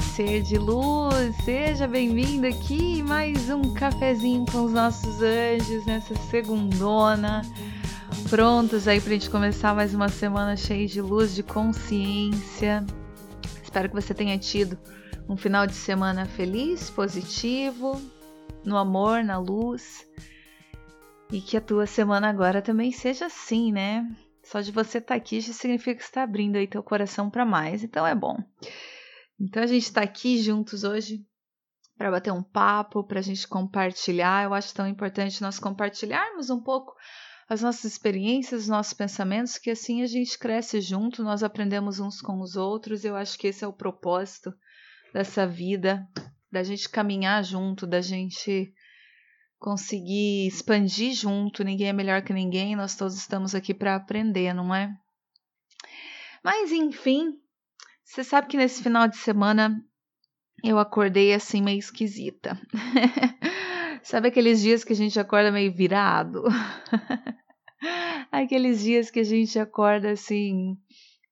Ser de luz, seja bem-vindo aqui mais um cafezinho com os nossos anjos nessa segundona, prontos aí para a gente começar mais uma semana cheia de luz, de consciência. Espero que você tenha tido um final de semana feliz, positivo, no amor, na luz e que a tua semana agora também seja assim, né? Só de você estar tá aqui já significa que está abrindo aí teu coração para mais, então é bom. Então a gente está aqui juntos hoje para bater um papo, para a gente compartilhar. Eu acho tão importante nós compartilharmos um pouco as nossas experiências, os nossos pensamentos, que assim a gente cresce junto, nós aprendemos uns com os outros. Eu acho que esse é o propósito dessa vida, da gente caminhar junto, da gente conseguir expandir junto. Ninguém é melhor que ninguém, nós todos estamos aqui para aprender, não é? Mas enfim, você sabe que nesse final de semana eu acordei assim meio esquisita. sabe aqueles dias que a gente acorda meio virado? aqueles dias que a gente acorda assim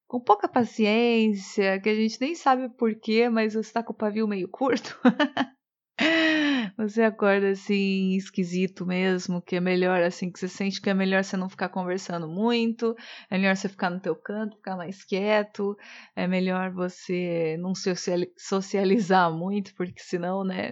com pouca paciência, que a gente nem sabe porquê, mas você tá com o pavio meio curto. Você acorda assim, esquisito mesmo, que é melhor assim, que você sente que é melhor você não ficar conversando muito, é melhor você ficar no teu canto, ficar mais quieto, é melhor você não socializar muito, porque senão, né,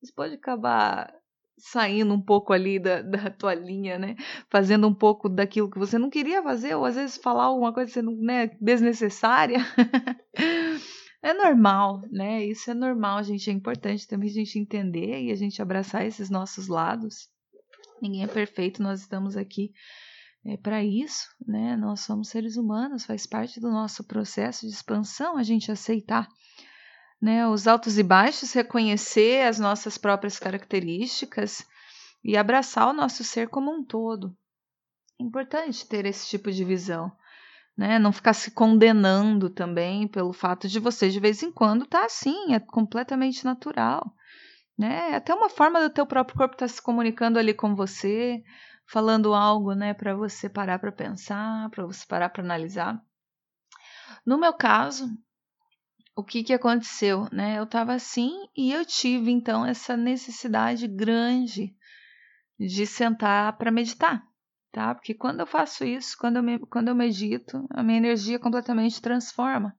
você pode acabar saindo um pouco ali da, da tua linha, né? Fazendo um pouco daquilo que você não queria fazer, ou às vezes falar alguma coisa que você não, né, desnecessária. É normal, né? Isso é normal, gente. É importante também a gente entender e a gente abraçar esses nossos lados. Ninguém é perfeito, nós estamos aqui é, para isso, né? Nós somos seres humanos, faz parte do nosso processo de expansão a gente aceitar né, os altos e baixos, reconhecer as nossas próprias características e abraçar o nosso ser como um todo. É importante ter esse tipo de visão né? Não ficar se condenando também pelo fato de você de vez em quando estar tá assim, é completamente natural, né? É até uma forma do teu próprio corpo estar tá se comunicando ali com você, falando algo, né, para você parar para pensar, para você parar para analisar. No meu caso, o que que aconteceu, né? Eu estava assim e eu tive então essa necessidade grande de sentar para meditar tá? Porque quando eu faço isso, quando eu, me, quando eu medito, a minha energia completamente transforma.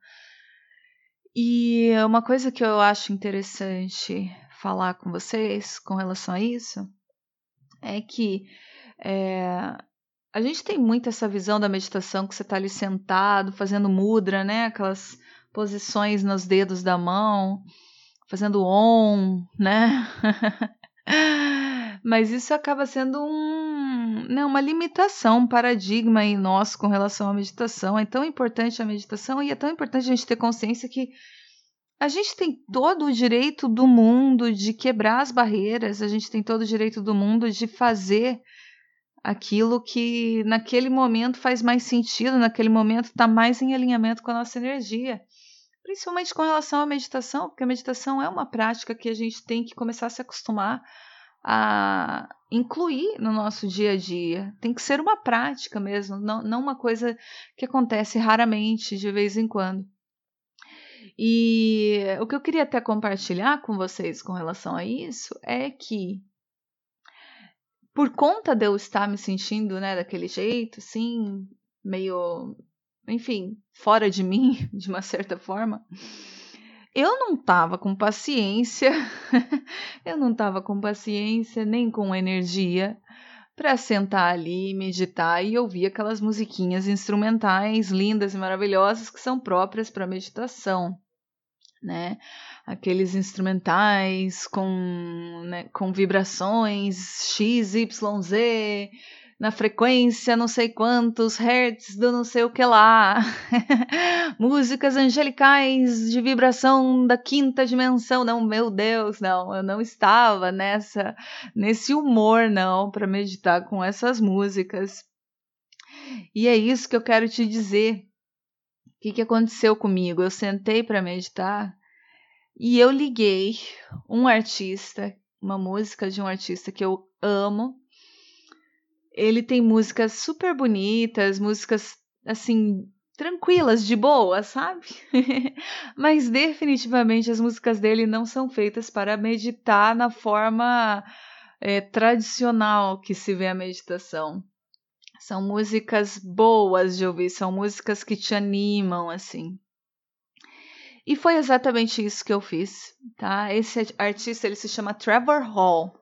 E uma coisa que eu acho interessante falar com vocês com relação a isso é que é, a gente tem muito essa visão da meditação que você está ali sentado, fazendo mudra, né? Aquelas posições nos dedos da mão, fazendo on, né? Mas isso acaba sendo um, né, uma limitação, um paradigma em nós com relação à meditação. É tão importante a meditação e é tão importante a gente ter consciência que a gente tem todo o direito do mundo de quebrar as barreiras, a gente tem todo o direito do mundo de fazer aquilo que naquele momento faz mais sentido, naquele momento está mais em alinhamento com a nossa energia. Principalmente com relação à meditação, porque a meditação é uma prática que a gente tem que começar a se acostumar a incluir no nosso dia a dia. Tem que ser uma prática mesmo, não, não uma coisa que acontece raramente, de vez em quando. E o que eu queria até compartilhar com vocês com relação a isso é que, por conta de eu estar me sentindo né, daquele jeito, assim, meio, enfim, fora de mim, de uma certa forma, Eu não tava com paciência, eu não tava com paciência nem com energia para sentar ali, meditar e ouvir aquelas musiquinhas instrumentais lindas e maravilhosas que são próprias para meditação, né? Aqueles instrumentais com, né, com vibrações X, Y, Z, na frequência não sei quantos hertz do não sei o que lá. Músicas angelicais de vibração da quinta dimensão. Não, meu Deus, não, eu não estava nessa nesse humor não para meditar com essas músicas. E é isso que eu quero te dizer. O que, que aconteceu comigo? Eu sentei para meditar e eu liguei um artista, uma música de um artista que eu amo, ele tem músicas super bonitas, músicas assim tranquilas, de boa, sabe? Mas definitivamente as músicas dele não são feitas para meditar na forma é, tradicional que se vê a meditação. São músicas boas de ouvir, são músicas que te animam, assim. E foi exatamente isso que eu fiz, tá? Esse artista, ele se chama Trevor Hall.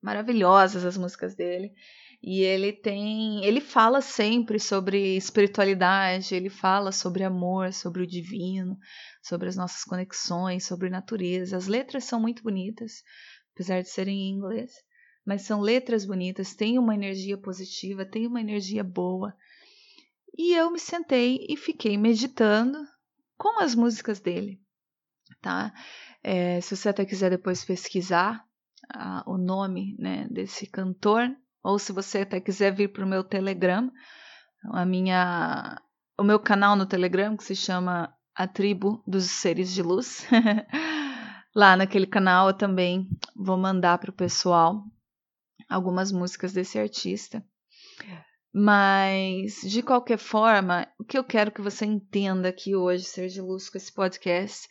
Maravilhosas as músicas dele. E ele tem, ele fala sempre sobre espiritualidade, ele fala sobre amor, sobre o divino, sobre as nossas conexões, sobre natureza. As letras são muito bonitas, apesar de serem em inglês, mas são letras bonitas, tem uma energia positiva, tem uma energia boa. E eu me sentei e fiquei meditando com as músicas dele, tá? É, se você até quiser depois pesquisar ah, o nome né, desse cantor, ou se você até quiser vir para o meu Telegram, a minha, o meu canal no Telegram que se chama A Tribo dos Seres de Luz. Lá naquele canal eu também vou mandar para o pessoal algumas músicas desse artista. Mas, de qualquer forma, o que eu quero que você entenda aqui hoje, Ser de Luz, com esse podcast,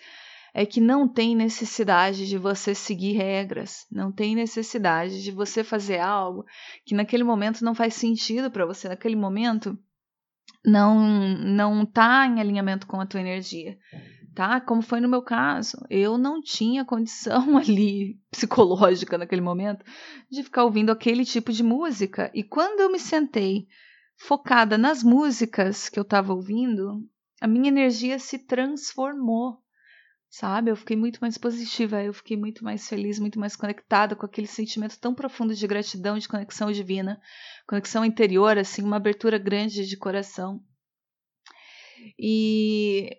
é que não tem necessidade de você seguir regras, não tem necessidade de você fazer algo que naquele momento não faz sentido para você, naquele momento não não tá em alinhamento com a tua energia, tá? Como foi no meu caso, eu não tinha condição ali psicológica naquele momento de ficar ouvindo aquele tipo de música. E quando eu me sentei focada nas músicas que eu estava ouvindo, a minha energia se transformou sabe? Eu fiquei muito mais positiva, eu fiquei muito mais feliz, muito mais conectada com aquele sentimento tão profundo de gratidão, de conexão divina, conexão interior, assim, uma abertura grande de coração. E,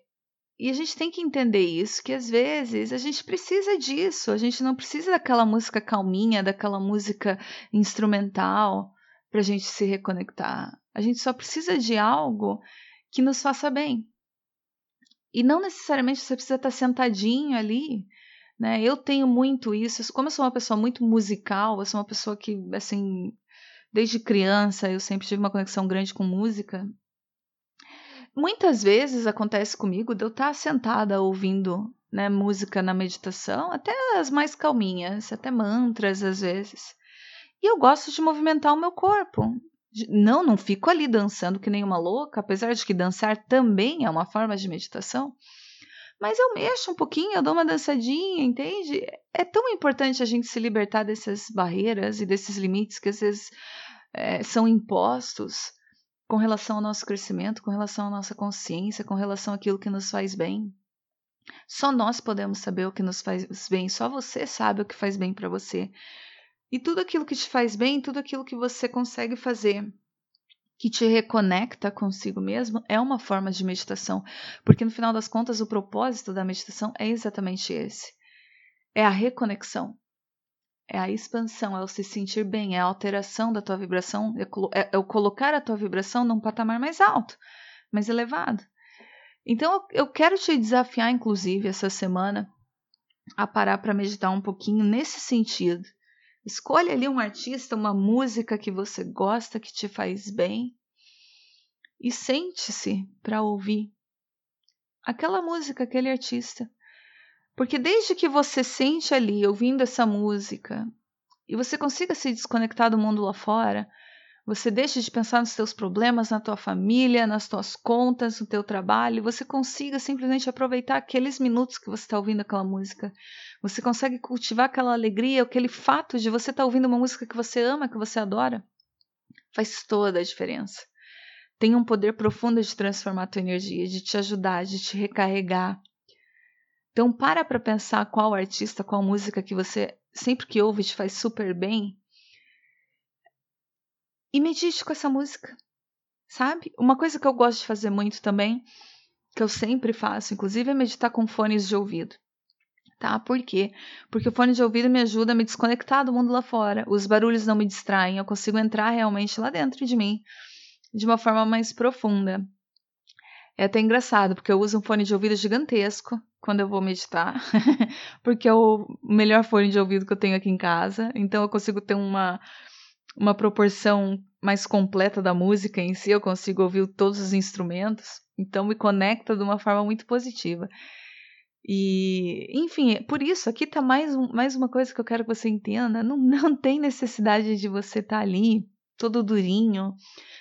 e a gente tem que entender isso, que às vezes a gente precisa disso, a gente não precisa daquela música calminha, daquela música instrumental para a gente se reconectar. A gente só precisa de algo que nos faça bem, e não necessariamente você precisa estar sentadinho ali, né? Eu tenho muito isso. Como eu sou uma pessoa muito musical, eu sou uma pessoa que, assim, desde criança eu sempre tive uma conexão grande com música. Muitas vezes acontece comigo de eu estar sentada ouvindo né, música na meditação, até as mais calminhas, até mantras às vezes. E eu gosto de movimentar o meu corpo. Não, não fico ali dançando que nem uma louca, apesar de que dançar também é uma forma de meditação. Mas eu mexo um pouquinho, eu dou uma dançadinha, entende? É tão importante a gente se libertar dessas barreiras e desses limites que às vezes é, são impostos com relação ao nosso crescimento, com relação à nossa consciência, com relação àquilo que nos faz bem. Só nós podemos saber o que nos faz bem, só você sabe o que faz bem para você. E tudo aquilo que te faz bem, tudo aquilo que você consegue fazer que te reconecta consigo mesmo é uma forma de meditação, porque no final das contas o propósito da meditação é exatamente esse. É a reconexão. É a expansão, é o se sentir bem, é a alteração da tua vibração, é, é o colocar a tua vibração num patamar mais alto, mais elevado. Então eu quero te desafiar, inclusive, essa semana, a parar para meditar um pouquinho nesse sentido Escolha ali um artista, uma música que você gosta, que te faz bem, e sente-se para ouvir aquela música, aquele artista. Porque desde que você sente ali ouvindo essa música e você consiga se desconectar do mundo lá fora, Você deixa de pensar nos seus problemas, na tua família, nas tuas contas, no teu trabalho, você consiga simplesmente aproveitar aqueles minutos que você está ouvindo aquela música. Você consegue cultivar aquela alegria, aquele fato de você estar tá ouvindo uma música que você ama, que você adora. Faz toda a diferença. Tem um poder profundo de transformar a tua energia, de te ajudar, de te recarregar. Então para para pensar qual artista, qual música que você sempre que ouve te faz super bem e medite com essa música, sabe? Uma coisa que eu gosto de fazer muito também, que eu sempre faço, inclusive, é meditar com fones de ouvido. Tá? Por quê? Porque o fone de ouvido me ajuda a me desconectar do mundo lá fora. Os barulhos não me distraem, eu consigo entrar realmente lá dentro de mim de uma forma mais profunda. É até engraçado, porque eu uso um fone de ouvido gigantesco quando eu vou meditar, porque é o melhor fone de ouvido que eu tenho aqui em casa, então eu consigo ter uma uma proporção mais completa da música em si, eu consigo ouvir todos os instrumentos, então me conecta de uma forma muito positiva. E, enfim, por isso, aqui está mais, mais uma coisa que eu quero que você entenda: não, não tem necessidade de você estar tá ali, todo durinho,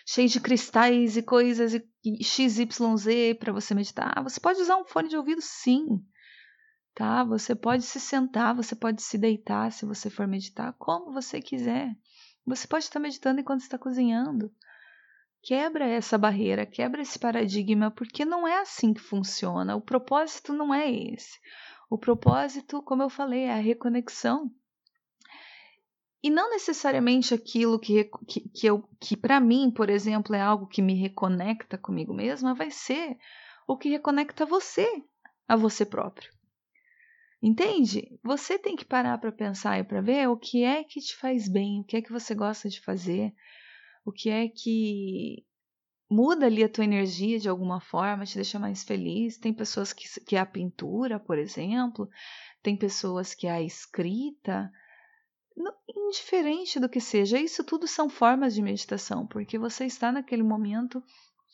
cheio de cristais e coisas e, XYZ para você meditar. Você pode usar um fone de ouvido, sim. Tá? Você pode se sentar, você pode se deitar se você for meditar, como você quiser. Você pode estar meditando enquanto está cozinhando. Quebra essa barreira, quebra esse paradigma, porque não é assim que funciona. O propósito não é esse. O propósito, como eu falei, é a reconexão. E não necessariamente aquilo que, que, que, eu, que para mim, por exemplo, é algo que me reconecta comigo mesma, vai ser o que reconecta você a você próprio. Entende? Você tem que parar para pensar e para ver o que é que te faz bem, o que é que você gosta de fazer, o que é que muda ali a tua energia de alguma forma, te deixa mais feliz. Tem pessoas que, que é a pintura, por exemplo, tem pessoas que é a escrita. Indiferente do que seja, isso tudo são formas de meditação, porque você está naquele momento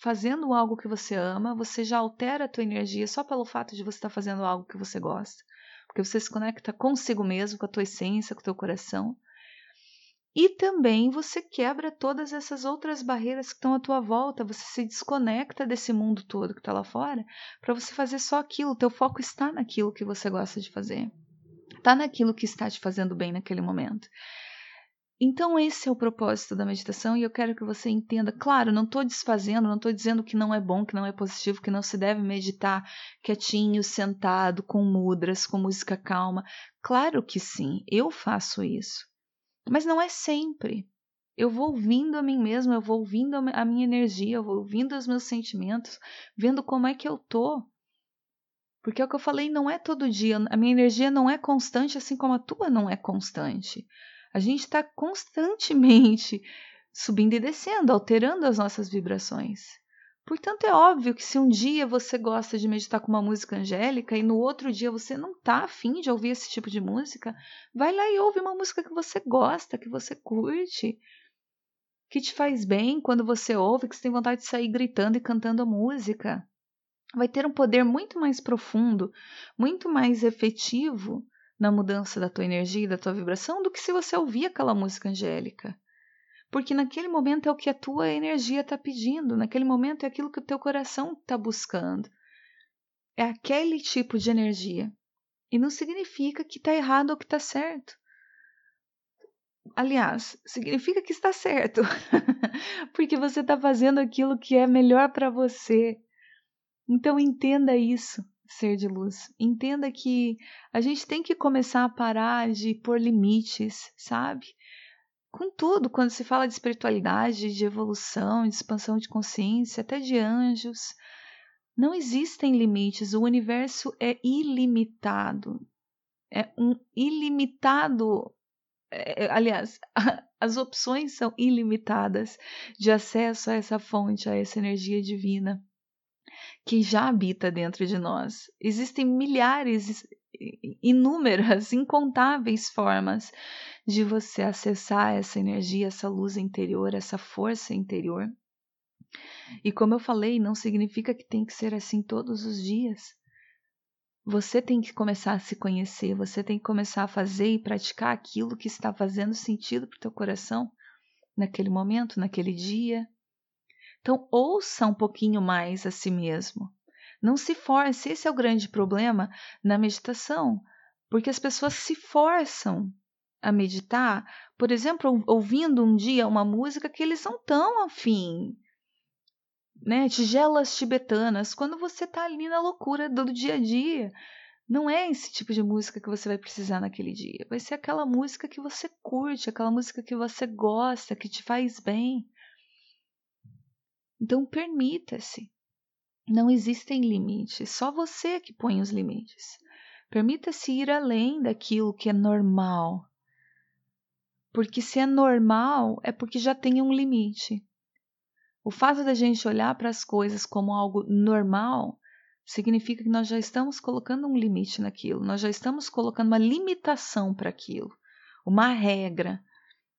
fazendo algo que você ama, você já altera a tua energia só pelo fato de você estar fazendo algo que você gosta porque você se conecta consigo mesmo, com a tua essência, com o teu coração. E também você quebra todas essas outras barreiras que estão à tua volta, você se desconecta desse mundo todo que está lá fora, para você fazer só aquilo, teu foco está naquilo que você gosta de fazer. Está naquilo que está te fazendo bem naquele momento. Então, esse é o propósito da meditação e eu quero que você entenda. Claro, não estou desfazendo, não estou dizendo que não é bom, que não é positivo, que não se deve meditar quietinho, sentado, com mudras, com música calma. Claro que sim, eu faço isso. Mas não é sempre. Eu vou ouvindo a mim mesma, eu vou ouvindo a minha energia, eu vou ouvindo os meus sentimentos, vendo como é que eu tô. Porque é o que eu falei, não é todo dia. A minha energia não é constante, assim como a tua não é constante. A gente está constantemente subindo e descendo, alterando as nossas vibrações. Portanto, é óbvio que se um dia você gosta de meditar com uma música angélica e no outro dia você não está afim de ouvir esse tipo de música, vai lá e ouve uma música que você gosta, que você curte, que te faz bem quando você ouve, que você tem vontade de sair gritando e cantando a música. Vai ter um poder muito mais profundo, muito mais efetivo na mudança da tua energia e da tua vibração do que se você ouvir aquela música angélica. Porque naquele momento é o que a tua energia está pedindo, naquele momento é aquilo que o teu coração está buscando. É aquele tipo de energia. E não significa que está errado ou que está certo. Aliás, significa que está certo, porque você está fazendo aquilo que é melhor para você. Então entenda isso ser de luz. Entenda que a gente tem que começar a parar de pôr limites, sabe? Com tudo, quando se fala de espiritualidade, de evolução, de expansão de consciência, até de anjos, não existem limites. O universo é ilimitado. É um ilimitado. É, é aliás, as opções são ilimitadas de acesso a essa fonte, a essa energia divina que já habita dentro de nós. Existem milhares, inúmeras, incontáveis formas de você acessar essa energia, essa luz interior, essa força interior. E como eu falei, não significa que tem que ser assim todos os dias. Você tem que começar a se conhecer, você tem que começar a fazer e praticar aquilo que está fazendo sentido para o teu coração naquele momento, naquele dia. Então, ouça um pouquinho mais a si mesmo. Não se force, esse é o grande problema na meditação, porque as pessoas se forçam a meditar, por exemplo, ouvindo um dia uma música que eles não tão afim, né? Tigelas tibetanas, quando você está ali na loucura do dia a dia. Não é esse tipo de música que você vai precisar naquele dia. Vai ser aquela música que você curte, aquela música que você gosta, que te faz bem. Então, permita-se. Não existem limites, só você que põe os limites. Permita-se ir além daquilo que é normal. Porque se é normal, é porque já tem um limite. O fato da gente olhar para as coisas como algo normal significa que nós já estamos colocando um limite naquilo, nós já estamos colocando uma limitação para aquilo, uma regra.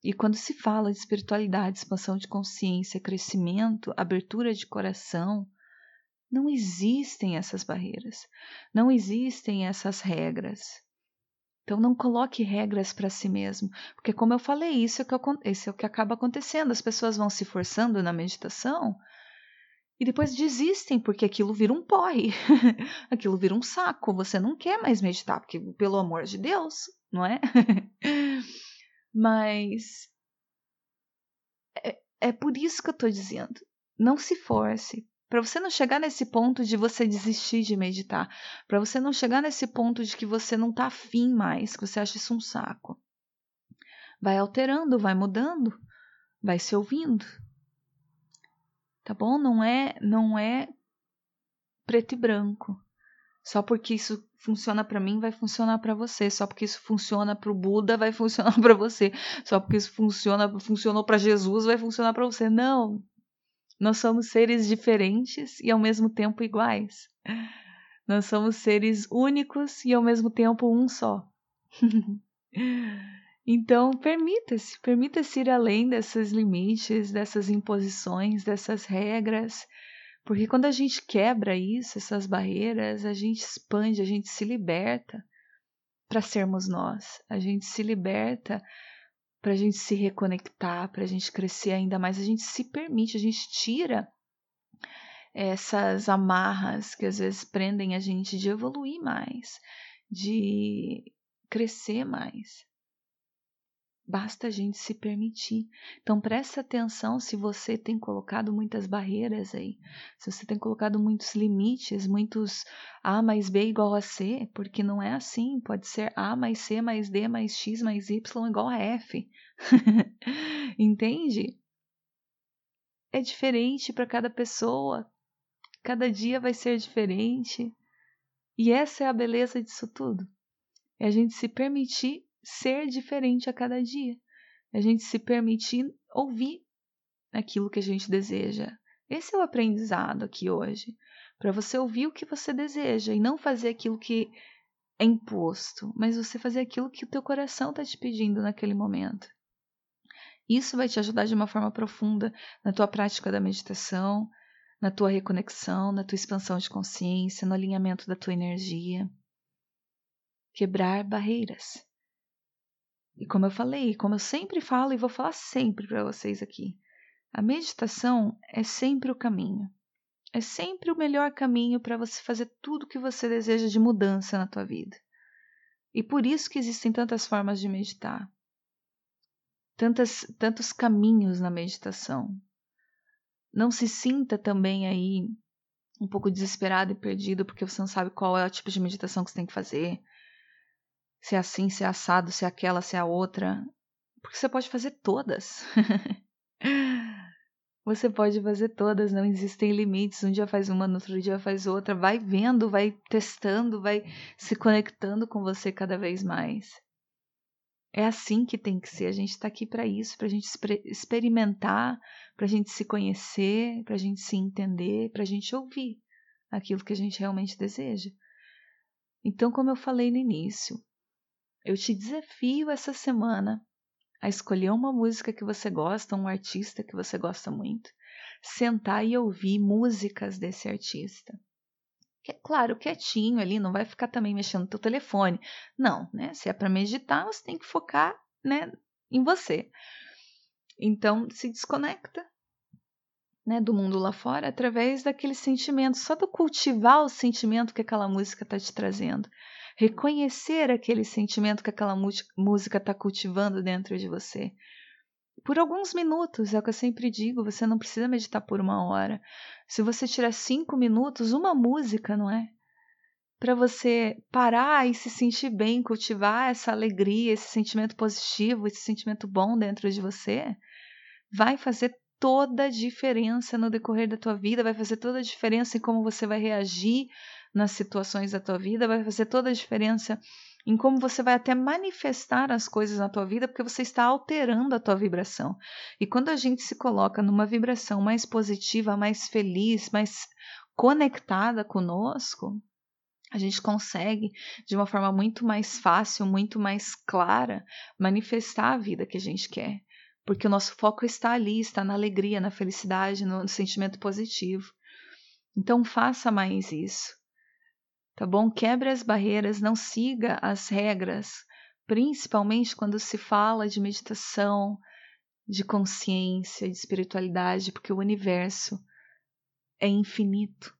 E quando se fala de espiritualidade, expansão de consciência, crescimento, abertura de coração, não existem essas barreiras, não existem essas regras. Então não coloque regras para si mesmo, porque como eu falei, isso é, que, isso é o que acaba acontecendo. As pessoas vão se forçando na meditação e depois desistem porque aquilo vira um porre, aquilo vira um saco. Você não quer mais meditar, porque pelo amor de Deus, não é? Mas é, é por isso que eu estou dizendo. Não se force, para você não chegar nesse ponto de você desistir de meditar, para você não chegar nesse ponto de que você não está afim mais, que você acha isso um saco. Vai alterando, vai mudando, vai se ouvindo. Tá bom? Não é, não é preto e branco. Só porque isso funciona para mim, vai funcionar para você. Só porque isso funciona para o Buda, vai funcionar para você. Só porque isso funciona, funcionou para Jesus, vai funcionar para você. Não, nós somos seres diferentes e ao mesmo tempo iguais. Nós somos seres únicos e ao mesmo tempo um só. então, permita-se, permita-se ir além desses limites, dessas imposições, dessas regras, porque quando a gente quebra isso, essas barreiras, a gente expande, a gente se liberta para sermos nós. A gente se liberta para a gente se reconectar, para a gente crescer ainda mais, a gente se permite, a gente tira essas amarras que às vezes prendem a gente de evoluir mais, de crescer mais. Basta a gente se permitir. Então presta atenção se você tem colocado muitas barreiras aí, se você tem colocado muitos limites, muitos A mais B igual a C, porque não é assim. Pode ser A mais C mais D mais X mais Y igual a F. Entende? É diferente para cada pessoa. Cada dia vai ser diferente. E essa é a beleza disso tudo. É a gente se permitir ser diferente a cada dia. A gente se permitir ouvir aquilo que a gente deseja. Esse é o aprendizado aqui hoje. Para você ouvir o que você deseja e não fazer aquilo que é imposto, mas você fazer aquilo que o teu coração está te pedindo naquele momento. Isso vai te ajudar de uma forma profunda na tua prática da meditação, na tua reconexão, na tua expansão de consciência, no alinhamento da tua energia. Quebrar barreiras. E como eu falei, como eu sempre falo e vou falar sempre para vocês aqui, a meditação é sempre o caminho. É sempre o melhor caminho para você fazer tudo o que você deseja de mudança na tua vida. E por isso que existem tantas formas de meditar. Tantas, tantos caminhos na meditação. Não se sinta também aí um pouco desesperado e perdido porque você não sabe qual é o tipo de meditação que você tem que fazer se é assim, se é assado, se é aquela, se é a outra. Porque você pode fazer todas. você pode fazer todas, não existem limites. Um dia faz uma, no outro dia faz outra. Vai vendo, vai testando, vai se conectando com você cada vez mais. É assim que tem que ser. A gente está aqui para isso, para a gente experimentar, para a gente se conhecer, para a gente se entender, para a gente ouvir aquilo que a gente realmente deseja. Então, como eu falei no início, eu te desafio essa semana a escolher uma música que você gosta, um artista que você gosta muito, sentar e ouvir músicas desse artista. Que, claro, quietinho ali, não vai ficar também mexendo no teu telefone. Não, né? Se é para meditar, você tem que focar, né, em você. Então, se desconecta né, do mundo lá fora através daquele sentimento, só do cultivar o sentimento que aquela música está te trazendo. Reconhecer aquele sentimento que aquela música está cultivando dentro de você. Por alguns minutos, é o que eu sempre digo, você não precisa meditar por uma hora. Se você tirar cinco minutos, uma música, não é? Para você parar e se sentir bem, cultivar essa alegria, esse sentimento positivo, esse sentimento bom dentro de você, vai fazer toda a diferença no decorrer da tua vida, vai fazer toda a diferença em como você vai reagir nas situações da tua vida, vai fazer toda a diferença em como você vai até manifestar as coisas na tua vida, porque você está alterando a tua vibração. E quando a gente se coloca numa vibração mais positiva, mais feliz, mais conectada conosco, a gente consegue, de uma forma muito mais fácil, muito mais clara, manifestar a vida que a gente quer porque o nosso foco está ali, está na alegria, na felicidade, no sentimento positivo. Então faça mais isso. Tá bom? Quebre as barreiras, não siga as regras, principalmente quando se fala de meditação, de consciência, de espiritualidade, porque o universo é infinito,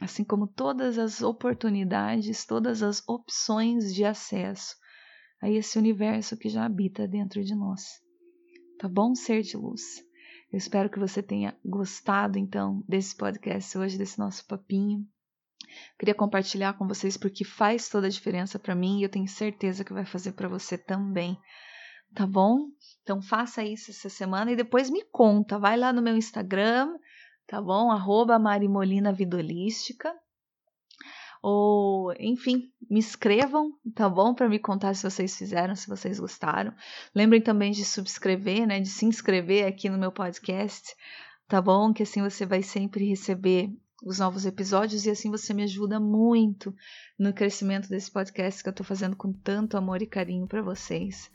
assim como todas as oportunidades, todas as opções de acesso a esse universo que já habita dentro de nós. Tá bom, ser de luz? Eu espero que você tenha gostado, então, desse podcast hoje, desse nosso papinho. Queria compartilhar com vocês porque faz toda a diferença para mim e eu tenho certeza que vai fazer para você também. Tá bom? Então faça isso essa semana e depois me conta. Vai lá no meu Instagram, tá bom? Arroba Marimolina Vidolística ou enfim, me escrevam, tá bom? Para me contar se vocês fizeram, se vocês gostaram. Lembrem também de subscrever, né? De se inscrever aqui no meu podcast, tá bom? Que assim você vai sempre receber os novos episódios e assim você me ajuda muito no crescimento desse podcast que eu tô fazendo com tanto amor e carinho para vocês.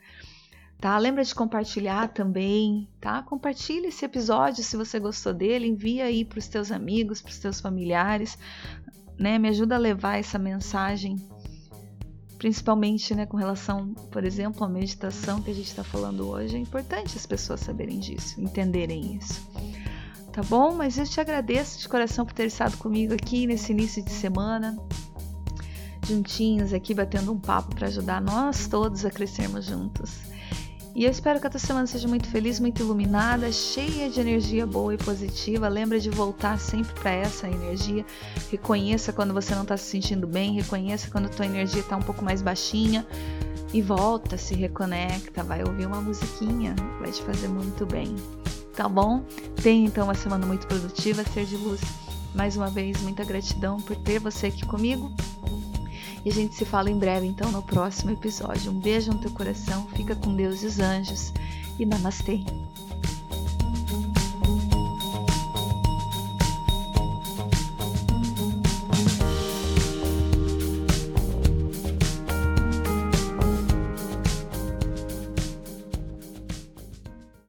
Tá? Lembra de compartilhar também, tá? Compartilhe esse episódio se você gostou dele, envia aí para os teus amigos, para os teus familiares né? Me ajuda a levar essa mensagem, principalmente, né, com relação, por exemplo, à meditação que a gente está falando hoje. É importante as pessoas saberem disso, entenderem isso. Tá bom? Mas eu te agradeço de coração por ter estado comigo aqui nesse início de semana, juntinhos aqui batendo um papo para ajudar nós todos a crescermos juntos. E eu espero que a tua semana seja muito feliz, muito iluminada, cheia de energia boa e positiva. Lembra de voltar sempre para essa energia. Reconheça quando você não está se sentindo bem, reconheça quando a tua energia está um pouco mais baixinha e volta, se reconecta, vai ouvir uma musiquinha, vai te fazer muito bem. Tá bom? Tenha então uma semana muito produtiva, ser de luz. Mais uma vez, muita gratidão por ter você aqui comigo. E a gente se fala em breve, então, no próximo episódio. Um beijo no teu coração, fica com Deus e os anjos e namastê.